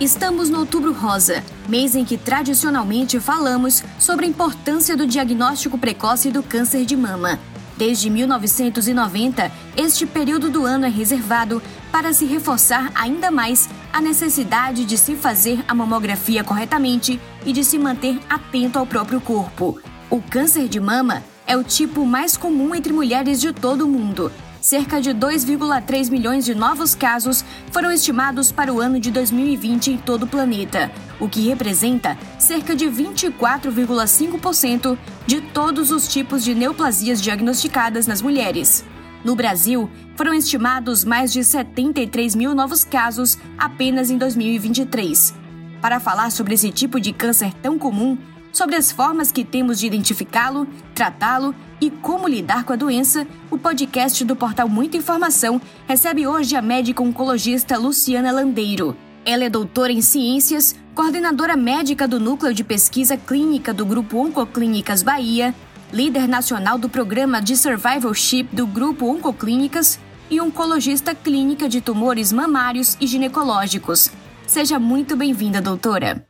Estamos no Outubro Rosa, mês em que tradicionalmente falamos sobre a importância do diagnóstico precoce do câncer de mama. Desde 1990, este período do ano é reservado para se reforçar ainda mais a necessidade de se fazer a mamografia corretamente e de se manter atento ao próprio corpo. O câncer de mama é o tipo mais comum entre mulheres de todo o mundo cerca de 2,3 milhões de novos casos foram estimados para o ano de 2020 em todo o planeta, o que representa cerca de 24,5% de todos os tipos de neoplasias diagnosticadas nas mulheres. No Brasil, foram estimados mais de 73 mil novos casos apenas em 2023. Para falar sobre esse tipo de câncer tão comum, sobre as formas que temos de identificá-lo, tratá-lo e como lidar com a doença, o podcast do portal Muita Informação recebe hoje a médica oncologista Luciana Landeiro. Ela é doutora em ciências, coordenadora médica do Núcleo de Pesquisa Clínica do Grupo Oncoclínicas Bahia, líder nacional do programa de survivalship do Grupo Oncoclínicas e oncologista clínica de tumores mamários e ginecológicos. Seja muito bem-vinda, doutora.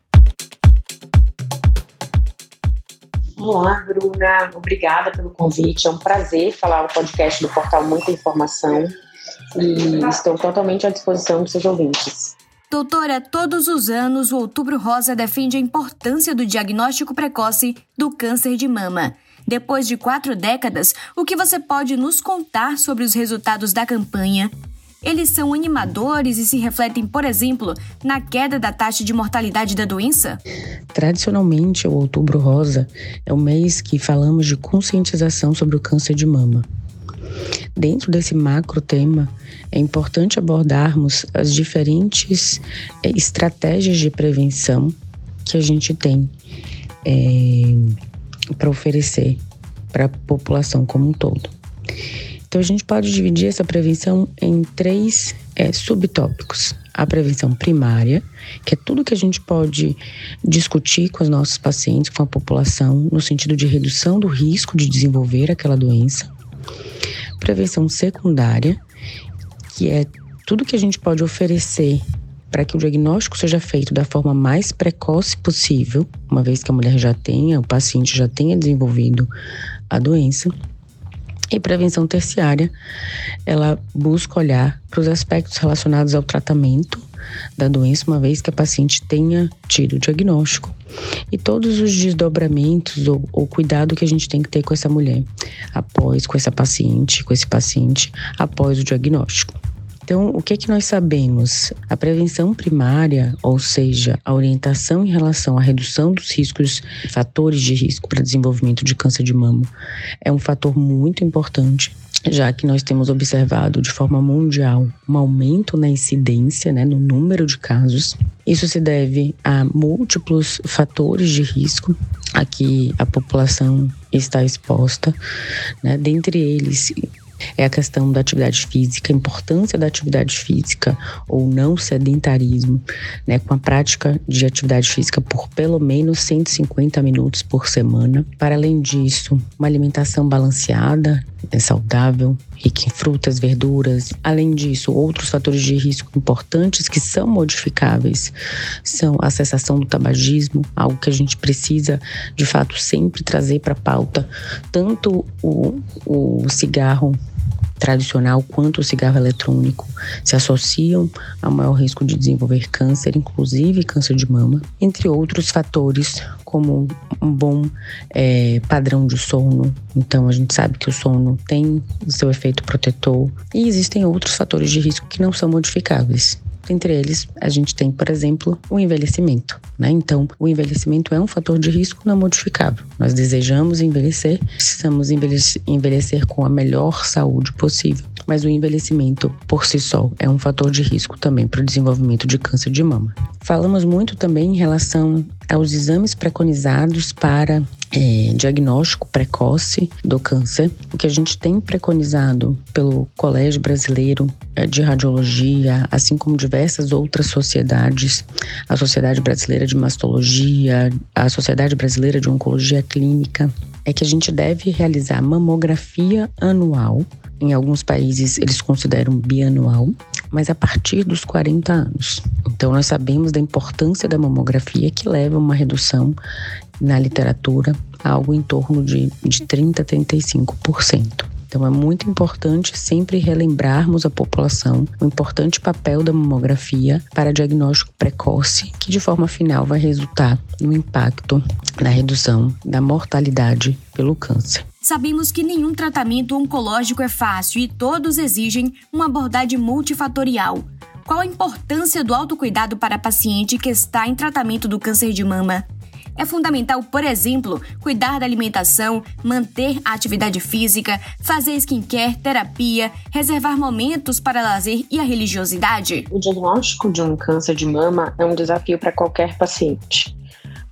Olá, Bruna. Obrigada pelo convite. É um prazer falar no podcast do portal Muita Informação e estou totalmente à disposição dos seus ouvintes. Doutora, todos os anos o Outubro Rosa defende a importância do diagnóstico precoce do câncer de mama. Depois de quatro décadas, o que você pode nos contar sobre os resultados da campanha eles são animadores e se refletem, por exemplo, na queda da taxa de mortalidade da doença? Tradicionalmente, o Outubro Rosa é o mês que falamos de conscientização sobre o câncer de mama. Dentro desse macro tema, é importante abordarmos as diferentes é, estratégias de prevenção que a gente tem é, para oferecer para a população como um todo. Então, a gente pode dividir essa prevenção em três é, subtópicos. A prevenção primária, que é tudo que a gente pode discutir com os nossos pacientes, com a população, no sentido de redução do risco de desenvolver aquela doença. Prevenção secundária, que é tudo que a gente pode oferecer para que o diagnóstico seja feito da forma mais precoce possível, uma vez que a mulher já tenha, o paciente já tenha desenvolvido a doença. E prevenção terciária, ela busca olhar para os aspectos relacionados ao tratamento da doença, uma vez que a paciente tenha tido o diagnóstico, e todos os desdobramentos ou, ou cuidado que a gente tem que ter com essa mulher, após, com essa paciente, com esse paciente, após o diagnóstico. Então, o que é que nós sabemos? A prevenção primária, ou seja, a orientação em relação à redução dos riscos, fatores de risco para desenvolvimento de câncer de mama, é um fator muito importante já que nós temos observado de forma mundial um aumento na incidência, né, no número de casos. Isso se deve a múltiplos fatores de risco a que a população está exposta, né, dentre eles é a questão da atividade física, a importância da atividade física ou não sedentarismo, né, com a prática de atividade física por pelo menos 150 minutos por semana. Para além disso, uma alimentação balanceada, é saudável, rica em frutas, verduras. Além disso, outros fatores de risco importantes que são modificáveis são a cessação do tabagismo, algo que a gente precisa de fato sempre trazer para a pauta, tanto o, o cigarro tradicional quanto o cigarro eletrônico se associam a maior risco de desenvolver câncer, inclusive câncer de mama, entre outros fatores como um bom é, padrão de sono. Então a gente sabe que o sono tem o seu efeito protetor e existem outros fatores de risco que não são modificáveis. Entre eles, a gente tem, por exemplo, o envelhecimento. Né? Então, o envelhecimento é um fator de risco não modificável. Nós desejamos envelhecer, precisamos envelhecer, com a melhor saúde possível. Mas o envelhecimento por si só é um fator de risco também para o desenvolvimento de câncer de mama. Falamos muito também em relação aos exames preconizados para é, diagnóstico precoce do câncer, o que a gente tem preconizado pelo Colégio Brasileiro é, de Radiologia, assim como diversas outras sociedades, a Sociedade Brasileira de Mastologia, a Sociedade Brasileira de Oncologia Clínica, é que a gente deve realizar mamografia anual. Em alguns países eles consideram bianual, mas a partir dos 40 anos. Então nós sabemos da importância da mamografia que leva a uma redução na literatura algo em torno de, de 30 a 35%. Então é muito importante sempre relembrarmos a população o importante papel da mamografia para diagnóstico precoce, que de forma final vai resultar no impacto na redução da mortalidade pelo câncer. Sabemos que nenhum tratamento oncológico é fácil e todos exigem uma abordagem multifatorial. Qual a importância do autocuidado para a paciente que está em tratamento do câncer de mama? É fundamental, por exemplo, cuidar da alimentação, manter a atividade física, fazer skincare, terapia, reservar momentos para lazer e a religiosidade. O diagnóstico de um câncer de mama é um desafio para qualquer paciente,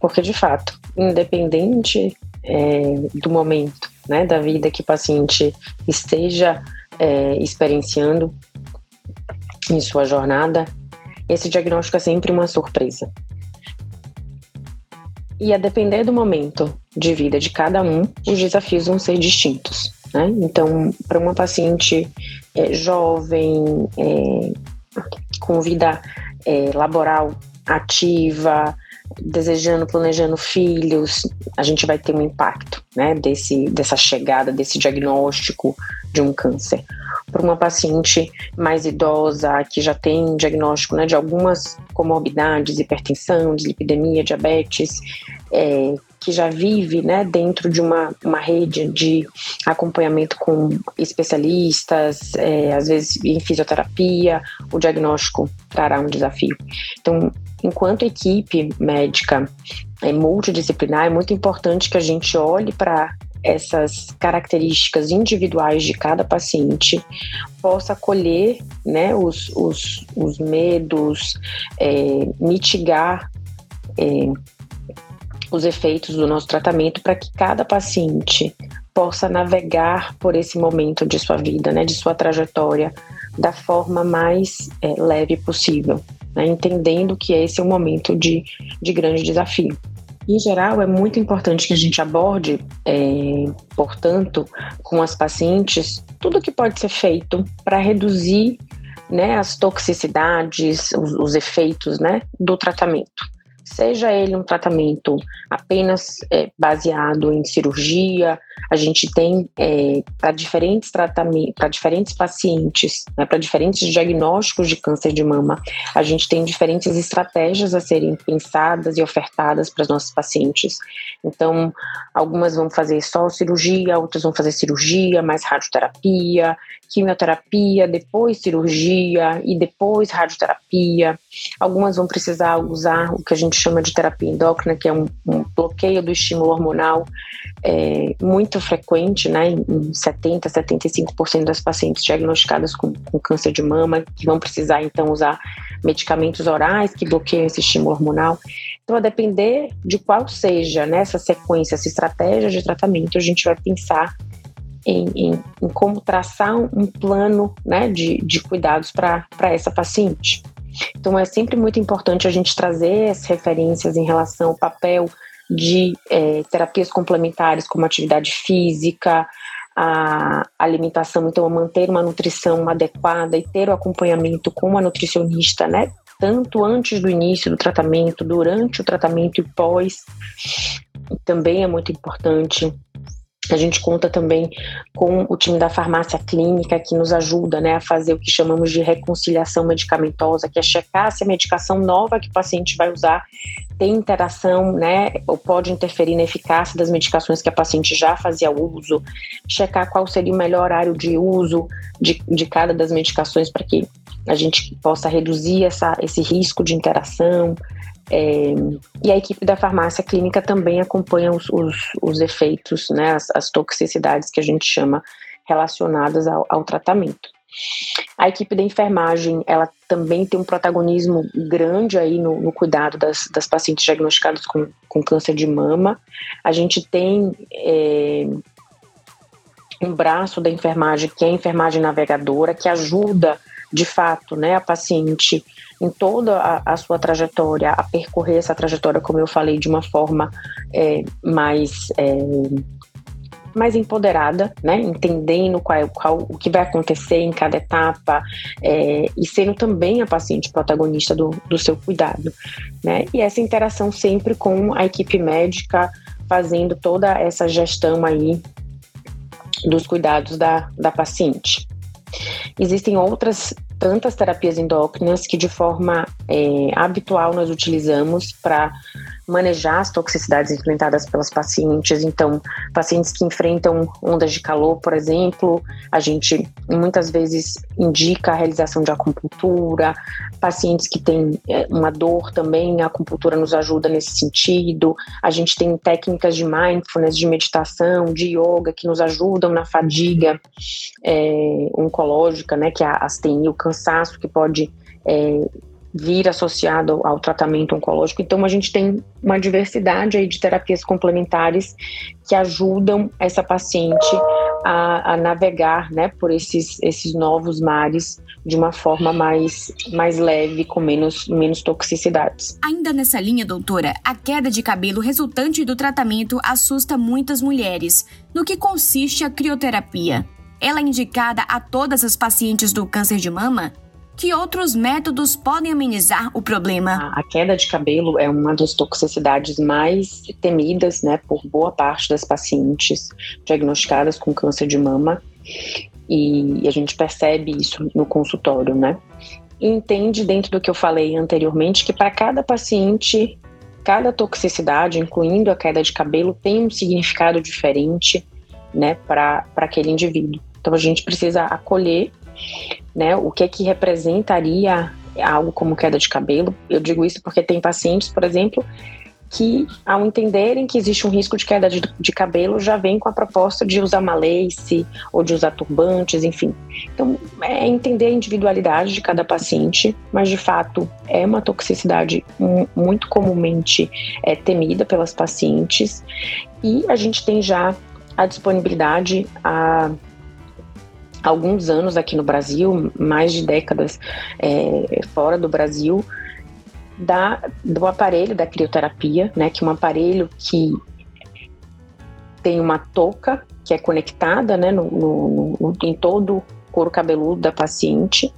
porque de fato, independente é, do momento né, da vida que o paciente esteja é, experienciando em sua jornada, esse diagnóstico é sempre uma surpresa. E a depender do momento de vida de cada um, os desafios vão ser distintos. Né? Então, para uma paciente é, jovem, é, com vida é, laboral ativa, desejando, planejando filhos, a gente vai ter um impacto né, desse, dessa chegada, desse diagnóstico de um câncer para uma paciente mais idosa que já tem diagnóstico né, de algumas comorbidades, hipertensão, dislipidemia, diabetes, é, que já vive né, dentro de uma, uma rede de acompanhamento com especialistas, é, às vezes em fisioterapia, o diagnóstico trará um desafio. Então, enquanto equipe médica é, multidisciplinar, é muito importante que a gente olhe para essas características individuais de cada paciente, possa acolher né, os, os, os medos, é, mitigar é, os efeitos do nosso tratamento para que cada paciente possa navegar por esse momento de sua vida, né, de sua trajetória, da forma mais é, leve possível, né, entendendo que esse é um momento de, de grande desafio. Em geral, é muito importante que a gente aborde, é, portanto, com as pacientes, tudo que pode ser feito para reduzir né, as toxicidades, os, os efeitos né, do tratamento. Seja ele um tratamento apenas é, baseado em cirurgia, a gente tem é, para diferentes tratamentos, para diferentes pacientes, né, para diferentes diagnósticos de câncer de mama, a gente tem diferentes estratégias a serem pensadas e ofertadas para os nossos pacientes. Então, algumas vão fazer só cirurgia, outras vão fazer cirurgia, mais radioterapia, quimioterapia, depois cirurgia e depois radioterapia. Algumas vão precisar usar o que a gente chama de terapia endócrina, que é um, um bloqueio do estímulo hormonal é, muito frequente, né, em 70, 75% das pacientes diagnosticadas com, com câncer de mama, que vão precisar então usar medicamentos orais que bloqueiam esse estímulo hormonal. Então, a depender de qual seja nessa né, sequência, essa estratégia de tratamento, a gente vai pensar em, em, em como traçar um plano né, de, de cuidados para essa paciente. Então, é sempre muito importante a gente trazer as referências em relação ao papel de é, terapias complementares, como atividade física, a alimentação, então, manter uma nutrição adequada e ter o acompanhamento com uma nutricionista, né? Tanto antes do início do tratamento, durante o tratamento e pós, também é muito importante. A gente conta também com o time da farmácia clínica que nos ajuda né, a fazer o que chamamos de reconciliação medicamentosa, que é checar se a medicação nova que o paciente vai usar tem interação, né, ou pode interferir na eficácia das medicações que a paciente já fazia uso, checar qual seria o melhor horário de uso de, de cada das medicações para que a gente possa reduzir essa, esse risco de interação. É, e a equipe da farmácia clínica também acompanha os, os, os efeitos, né, as, as, toxicidades que a gente chama relacionadas ao, ao tratamento. A equipe da enfermagem, ela também tem um protagonismo grande aí no, no cuidado das, das, pacientes diagnosticadas com, com, câncer de mama. A gente tem é, um braço da enfermagem, que é a enfermagem navegadora, que ajuda, de fato, né, a paciente em toda a, a, sua trajetória, a percorrer essa trajetória, como eu falei, de uma forma é, mais é, mais empoderada, né? Entendendo qual, qual o que vai acontecer em cada etapa é, e sendo também a paciente protagonista do, do seu cuidado, né? E essa interação sempre com a equipe médica fazendo toda essa gestão aí dos cuidados da, da paciente. Existem outras tantas terapias endócrinas que de forma é, habitual nós utilizamos para manejar as toxicidades enfrentadas pelas pacientes. Então, pacientes que enfrentam ondas de calor, por exemplo, a gente muitas vezes indica a realização de acupuntura. Pacientes que têm é, uma dor também, a acupuntura nos ajuda nesse sentido. A gente tem técnicas de mindfulness, de meditação, de yoga que nos ajudam na fadiga é, oncológica, né, que é a astenia, o cansaço que pode é, vir associado ao tratamento oncológico. Então, a gente tem uma diversidade aí de terapias complementares que ajudam essa paciente a, a, navegar né, por esses, esses novos mares de uma forma mais, mais leve, com menos, menos toxicidades. Ainda nessa linha, doutora, a queda de cabelo resultante do tratamento assusta muitas mulheres. No que consiste a crioterapia? Ela é indicada a todas as pacientes do câncer de mama? Que outros métodos podem amenizar o problema? A queda de cabelo é uma das toxicidades mais temidas, né, por boa parte das pacientes diagnosticadas com câncer de mama. E a gente percebe isso no consultório, né? Entende dentro do que eu falei anteriormente que para cada paciente, cada toxicidade, incluindo a queda de cabelo, tem um significado diferente, né, para aquele indivíduo. Então a gente precisa acolher né? O que é que representaria algo como queda de cabelo? Eu digo isso porque tem pacientes, por exemplo, que ao entenderem que existe um risco de queda de, de, cabelo já vem com a proposta de usar uma lace ou de usar turbantes, enfim. Então, é entender a individualidade de cada paciente, mas de fato é uma toxicidade muito comumente é, temida pelas pacientes e a gente tem já a disponibilidade, a alguns anos aqui no Brasil, mais de décadas é, fora do Brasil, da, do aparelho da crioterapia, né, que é um aparelho que tem uma touca que é conectada né, no, no, no, em todo couro cabeludo da paciente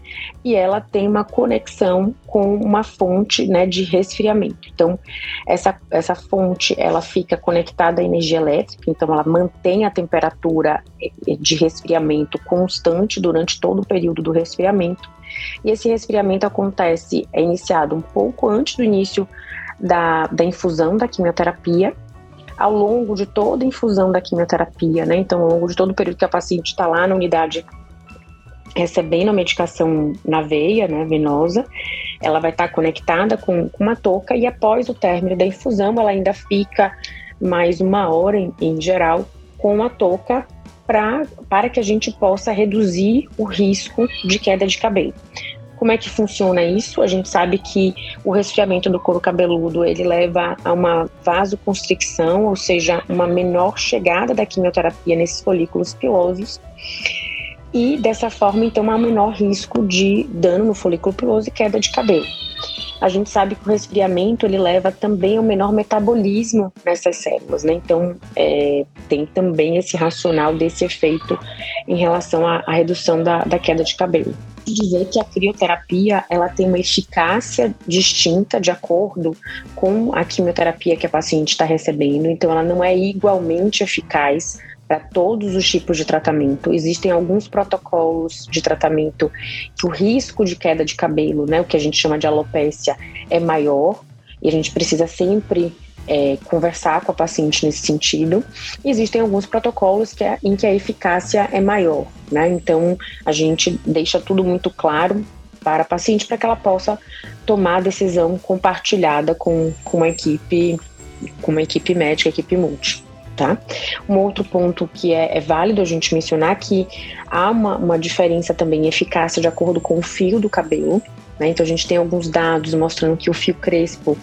e ela tem uma conexão com uma fonte né, de resfriamento. Então, essa, essa fonte ela fica conectada à energia elétrica, então ela mantém a temperatura eh, de resfriamento constante durante todo o período do resfriamento. E esse resfriamento acontece, é iniciado um pouco antes do início da, da infusão da quimioterapia ao longo de toda a infusão da quimioterapia, né? Então, ao longo de todo o período que a paciente está lá na unidade recebendo a medicação na veia, né, venosa, ela vai estar conectada com, uma touca e após o término da infusão, ela ainda fica mais uma hora, em, em geral, com a touca para que a gente possa reduzir o risco de queda de cabelo. Como é que funciona isso? A gente sabe que o resfriamento do couro cabeludo ele leva a uma vasoconstricção, ou seja, uma menor chegada da quimioterapia nesses folículos pilosos e dessa forma então há menor risco de dano no folículo piloso e queda de cabelo. A gente sabe que o resfriamento ele leva também ao menor metabolismo nessas células, né? Então é, tem também esse racional desse efeito em relação à, à redução da, da queda de cabelo dizer que a crioterapia ela tem uma eficácia distinta de acordo com a quimioterapia que a paciente está recebendo, então ela não é igualmente eficaz para todos os tipos de tratamento. Existem alguns protocolos de tratamento que o risco de queda de cabelo, né, o que a gente chama de alopécia, é maior e a gente precisa sempre é, conversar com a paciente nesse sentido. Existem alguns protocolos que é, em que a eficácia é maior, né? Então a gente deixa tudo muito claro para a paciente para que ela possa tomar a decisão compartilhada com, com uma equipe, com uma equipe médica, equipe multi tá? Um outro ponto que é, é válido a gente mencionar que há uma, uma diferença também em eficácia de acordo com o fio do cabelo, Né? Então a gente tem alguns dados mostrando que o fio crespo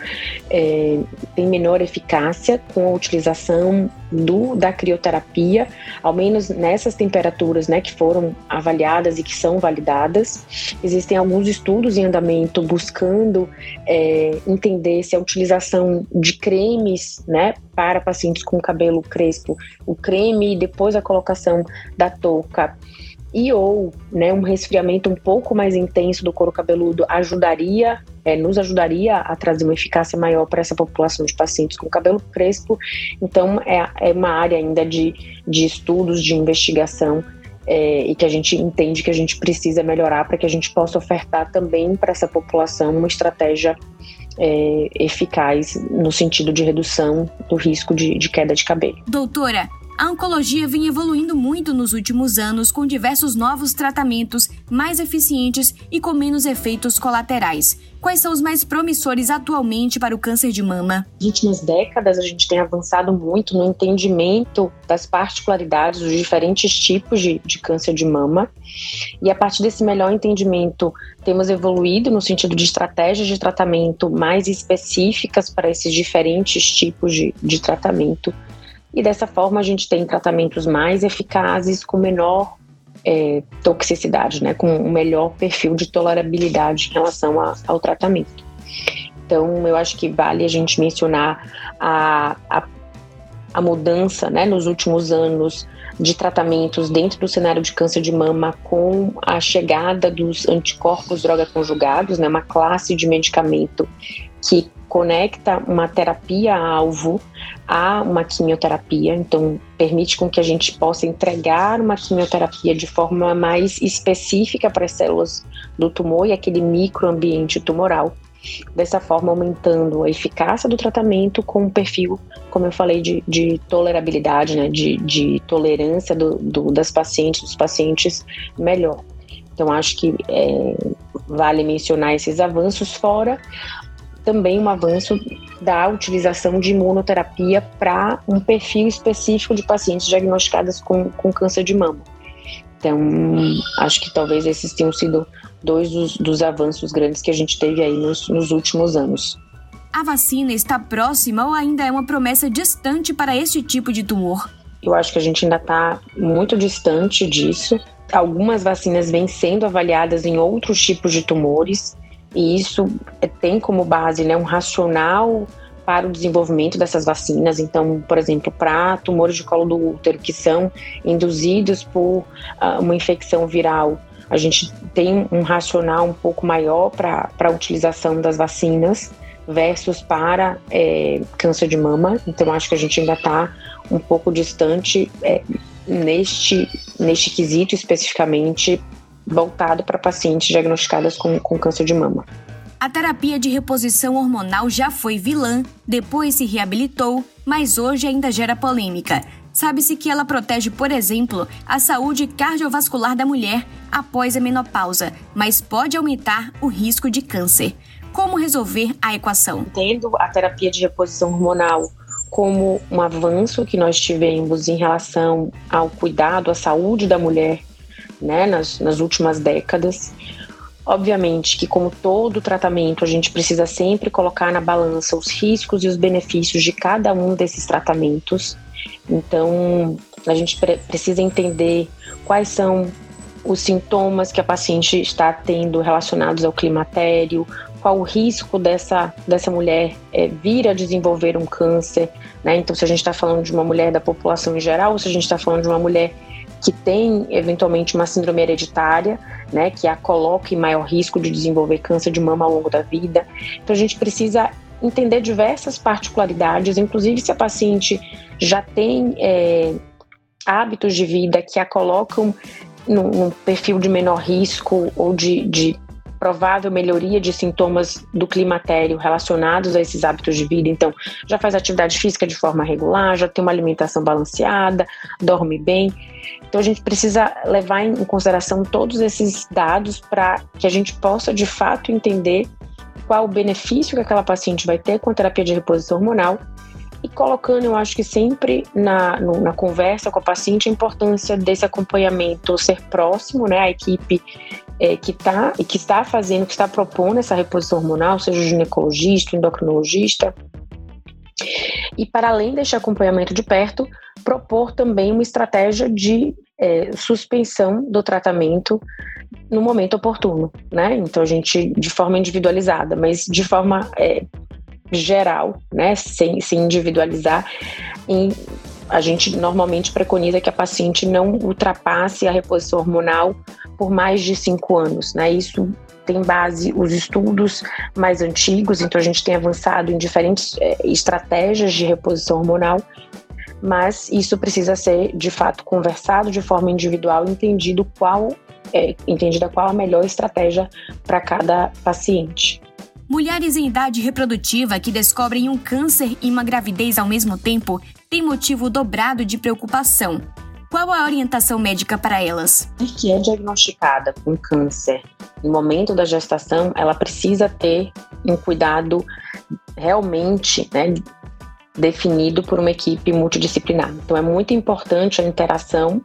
é, tem menor eficácia com a utilização do, da crioterapia, ao menos nessas temperaturas né, que foram avaliadas e que são validadas. Existem alguns estudos em andamento buscando é, entender se a utilização de cremes né, para pacientes com cabelo crespo, o creme e depois a colocação da touca e ou né, um resfriamento um pouco mais intenso do couro cabeludo ajudaria, é, nos ajudaria a trazer uma eficácia maior para essa população de pacientes com cabelo crespo. Então, é, é uma área ainda de, de estudos, de investigação é, e que a gente entende que a gente precisa melhorar para que a gente possa ofertar também para essa população uma estratégia é, eficaz no sentido de redução do risco de, de queda de cabelo. Doutora, a oncologia vem evoluindo muito nos últimos anos com diversos novos tratamentos mais eficientes e com menos efeitos colaterais. Quais são os mais promissores atualmente para o câncer de mama? Nas últimas décadas, a gente tem avançado muito no entendimento das particularidades dos diferentes tipos de, de câncer de mama. E a partir desse melhor entendimento, temos evoluído no sentido de estratégias de tratamento mais específicas para esses diferentes tipos de, de tratamento e dessa forma a gente tem tratamentos mais eficazes com menor é, toxicidade, né, com um melhor perfil de tolerabilidade em relação a, ao tratamento. Então, eu acho que vale a gente mencionar a, a, a mudança né, nos últimos anos de tratamentos dentro do cenário de câncer de mama com a chegada dos anticorpos droga conjugados, né, uma classe de medicamento que conecta uma terapia-alvo a uma quimioterapia, então permite com que a gente possa entregar uma quimioterapia de forma mais específica para as células do tumor e aquele microambiente tumoral. Dessa forma, aumentando a eficácia do tratamento com um perfil, como eu falei, de, de tolerabilidade, né, de, de tolerância do, do, das pacientes, dos pacientes melhor. Então, acho que é, vale mencionar esses avanços, fora também um avanço da utilização de imunoterapia para um perfil específico de pacientes diagnosticadas com, com câncer de mama. Então, acho que talvez esses tenham sido dois dos, dos avanços grandes que a gente teve aí nos, nos últimos anos. A vacina está próxima ou ainda é uma promessa distante para este tipo de tumor? Eu acho que a gente ainda está muito distante disso. Algumas vacinas vêm sendo avaliadas em outros tipos de tumores e isso tem como base né, um racional para o desenvolvimento dessas vacinas. Então, por exemplo, para tumores de colo do útero que são induzidos por uh, uma infecção viral, a gente tem um racional um pouco maior para a utilização das vacinas versus para é, câncer de mama. Então, acho que a gente ainda está um pouco distante é, neste, neste quesito especificamente voltado para pacientes diagnosticadas com, com câncer de mama. A terapia de reposição hormonal já foi vilã, depois se reabilitou, mas hoje ainda gera polêmica. Sabe-se que ela protege, por exemplo, a saúde cardiovascular da mulher após a menopausa, mas pode aumentar o risco de câncer. Como resolver a equação? Tendo a terapia de reposição hormonal como um avanço que nós tivemos em relação ao cuidado, à saúde da mulher né, nas, nas últimas décadas. Obviamente que, como todo tratamento, a gente precisa sempre colocar na balança os riscos e os benefícios de cada um desses tratamentos. Então, a gente pre precisa entender quais são os sintomas que a paciente está tendo relacionados ao climatério, qual o risco dessa, dessa mulher é, vir a desenvolver um câncer. Né? Então, se a gente está falando de uma mulher da população em geral, ou se a gente está falando de uma mulher que tem eventualmente uma síndrome hereditária, né, que a coloca em maior risco de desenvolver câncer de mama ao longo da vida. Então a gente precisa entender diversas particularidades, inclusive se a paciente já tem é, hábitos de vida que a colocam num, perfil de menor risco ou de, de provável melhoria de sintomas do climatério relacionados a esses hábitos de vida. Então, já faz atividade física de forma regular, já tem uma alimentação balanceada, dorme bem. Então, a gente precisa levar em consideração todos esses dados para que a gente possa, de fato, entender qual o benefício que aquela paciente vai ter com a terapia de reposição hormonal e colocando, eu acho que sempre na, no, na conversa com a paciente, a importância desse acompanhamento ser próximo, né? A equipe é, que, tá, que está fazendo, que está propondo essa reposição hormonal, seja o ginecologista, o endocrinologista, e para além deste acompanhamento de perto, propor também uma estratégia de é, suspensão do tratamento no momento oportuno, né? Então a gente de forma individualizada, mas de forma é, geral, né? Sem, sem individualizar, a gente normalmente preconiza que a paciente não ultrapasse a reposição hormonal por mais de cinco anos, né? Isso tem base os estudos mais antigos, então a gente tem avançado em diferentes é, estratégias de reposição hormonal, mas isso precisa ser de fato conversado de forma individual, entendido qual é, entendida qual a melhor estratégia para cada paciente. Mulheres em idade reprodutiva que descobrem um câncer e uma gravidez ao mesmo tempo têm motivo dobrado de preocupação. Qual a orientação médica para elas? Que é diagnosticada com câncer no momento da gestação, ela precisa ter um cuidado realmente né, definido por uma equipe multidisciplinar. Então, é muito importante a interação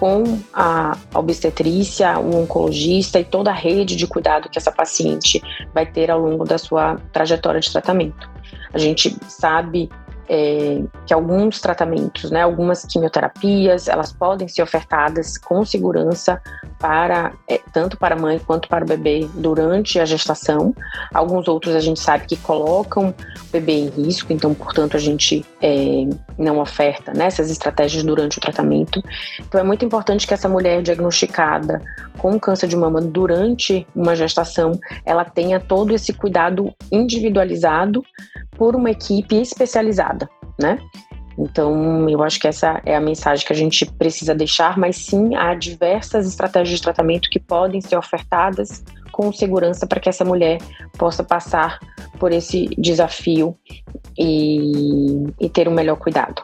com a obstetrícia, o oncologista e toda a rede de cuidado que essa paciente vai ter ao longo da sua trajetória de tratamento. A gente sabe é, que alguns tratamentos, né, algumas quimioterapias, elas podem ser ofertadas com segurança para é, tanto para a mãe quanto para o bebê durante a gestação. Alguns outros a gente sabe que colocam o bebê em risco, então, portanto, a gente é, não oferta né, essas estratégias durante o tratamento. Então, é muito importante que essa mulher diagnosticada com câncer de mama durante uma gestação, ela tenha todo esse cuidado individualizado por uma equipe especializada, né? Então, eu acho que essa é a mensagem que a gente precisa deixar, mas sim há diversas estratégias de tratamento que podem ser ofertadas com segurança para que essa mulher possa passar por esse desafio e, e ter um melhor cuidado.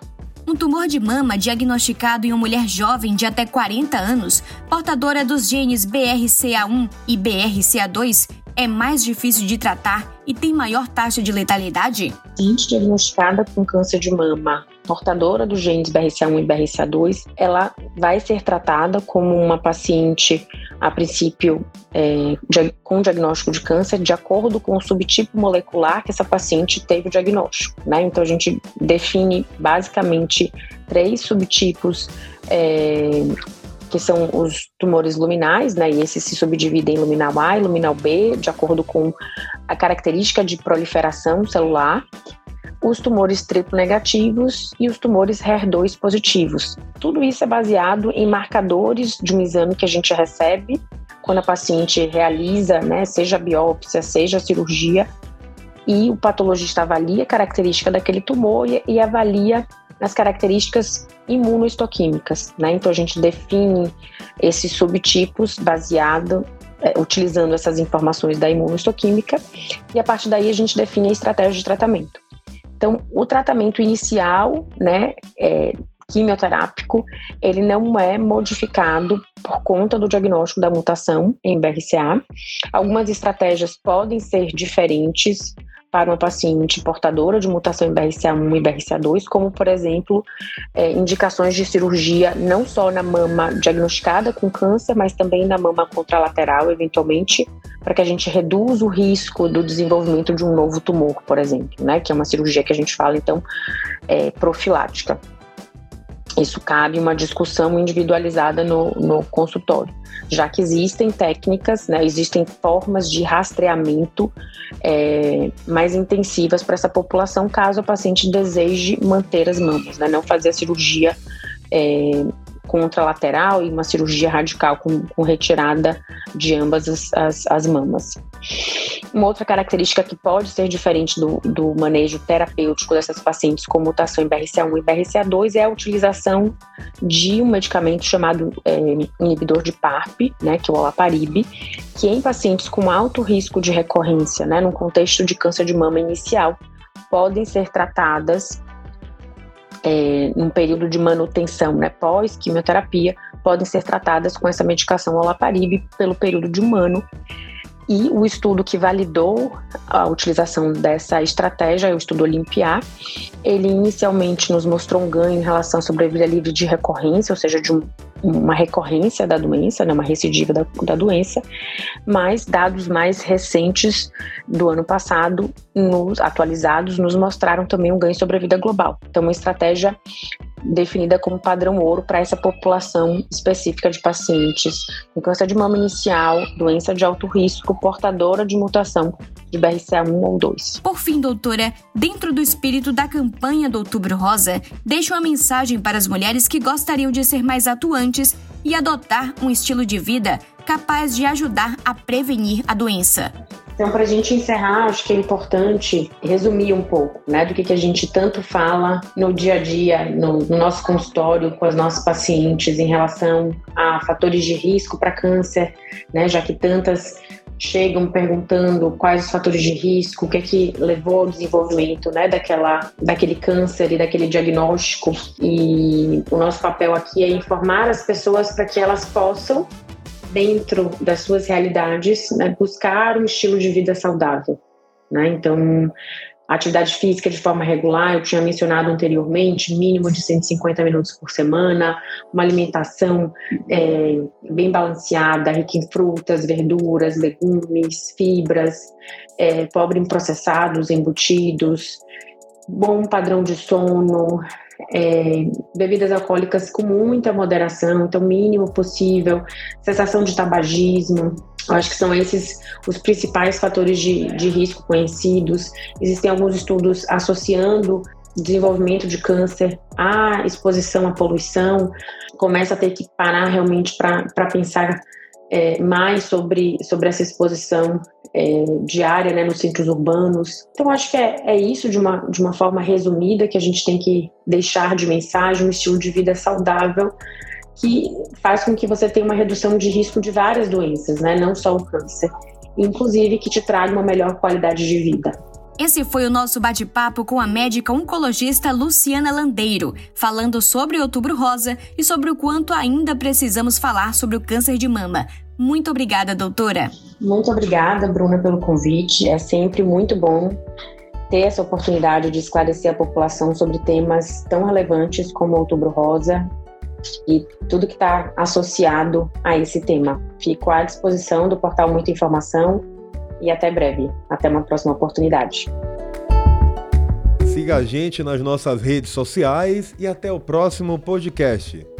Um tumor de mama diagnosticado em uma mulher jovem de até 40 anos, portadora dos genes BRCA1 e BRCA2, é mais difícil de tratar e tem maior taxa de letalidade? Paciente diagnosticada com câncer de mama, portadora dos genes BRCA1 e BRCA2, ela vai ser tratada como uma paciente, a princípio, é, com diagnóstico de câncer, de acordo com o subtipo molecular que essa paciente teve o diagnóstico. Né? Então, a gente define basicamente três subtipos é, que são os tumores luminais, né? E esses se subdividem em luminal A e luminal B, de acordo com a característica de proliferação celular. Os tumores triplo negativos e os tumores HER2 positivos. Tudo isso é baseado em marcadores de um exame que a gente recebe quando a paciente realiza, né, seja a biópsia, seja a cirurgia, e o patologista avalia a característica daquele tumor e, e avalia as características imunohistoquímicas, né? Então a gente define esses subtipos baseado é, utilizando essas informações da imunohistoquímica e a partir daí a gente define a estratégia de tratamento. Então o tratamento inicial, né, é, quimioterápico, ele não é modificado por conta do diagnóstico da mutação em BRCA. Algumas estratégias podem ser diferentes para uma paciente portadora de mutação em BRCA1 e BRCA2, como, por exemplo, é, indicações de cirurgia não só na mama diagnosticada com câncer, mas também na mama contralateral, eventualmente, para que a gente reduza o risco do desenvolvimento de um novo tumor, por exemplo, né, que é uma cirurgia que a gente fala, então, é, profilática. Isso cabe uma discussão individualizada no, no consultório, já que existem técnicas, né, existem formas de rastreamento é, mais intensivas para essa população, caso a paciente deseje manter as mamas, né, não fazer a cirurgia é, contralateral e uma cirurgia radical com, com retirada de ambas as, as, as, mamas. Uma outra característica que pode ser diferente do, do manejo terapêutico dessas pacientes com mutação em BRCA1 e BRCA2 é a utilização de um medicamento chamado é, inibidor de PARP, né, que é o olaparib, que em pacientes com alto risco de recorrência, né, num contexto de câncer de mama inicial, podem ser tratadas é, num período de manutenção, né, pós-quimioterapia, podem ser tratadas com essa medicação olaparib pelo período de um ano. E o estudo que validou a utilização dessa estratégia é o estudo Olimpiar. Ele inicialmente nos mostrou um ganho em relação à sobrevida livre de recorrência, ou seja, de um, uma recorrência da doença, né, uma recidiva da, da doença, mas dados mais recentes do ano passado, nos, atualizados, nos mostraram também um ganho sobre a vida global. Então, uma estratégia definida como padrão ouro para essa população específica de pacientes com câncer de mama inicial, doença de alto risco, portadora de mutação de BRCA1 ou 2. Por fim, doutora, dentro do espírito da campanha do Outubro Rosa, deixa uma mensagem para as mulheres que gostariam de ser mais atuantes e adotar um estilo de vida capaz de ajudar a prevenir a doença. Então, para a gente encerrar, acho que é importante resumir um pouco né, do que, que a gente tanto fala no dia a dia, no, no nosso consultório, com as nossas pacientes, em relação a fatores de risco para câncer, né, já que tantas chegam perguntando quais os fatores de risco, o que é que levou ao desenvolvimento né, daquela, daquele câncer e daquele diagnóstico. E o nosso papel aqui é informar as pessoas para que elas possam dentro das suas realidades, né, buscar um estilo de vida saudável. Né? Então, atividade física de forma regular, eu tinha mencionado anteriormente, mínimo de 150 minutos por semana, uma alimentação é, bem balanceada, rica em frutas, verduras, legumes, fibras, é, pobre em processados, embutidos, bom padrão de sono, é, bebidas alcoólicas com muita moderação, então mínimo possível, cessação de tabagismo. Eu acho que são esses os principais fatores de, de risco conhecidos. Existem alguns estudos associando desenvolvimento de câncer à exposição à poluição. Começa a ter que parar realmente para pensar é, mais sobre, sobre essa exposição é, diária né, nos centros urbanos. Então, acho que é, é isso, de uma, de uma forma resumida, que a gente tem que deixar de mensagem um estilo de vida saudável que faz com que você tenha uma redução de risco de várias doenças, né, não só o câncer, inclusive que te traga uma melhor qualidade de vida. Esse foi o nosso bate-papo com a médica oncologista Luciana Landeiro, falando sobre Outubro Rosa e sobre o quanto ainda precisamos falar sobre o câncer de mama. Muito obrigada, doutora. Muito obrigada, Bruna, pelo convite. É sempre muito bom ter essa oportunidade de esclarecer a população sobre temas tão relevantes como Outubro Rosa e tudo que está associado a esse tema. Fico à disposição do portal Muita Informação e até breve. Até uma próxima oportunidade. Siga a gente nas nossas redes sociais e até o próximo podcast.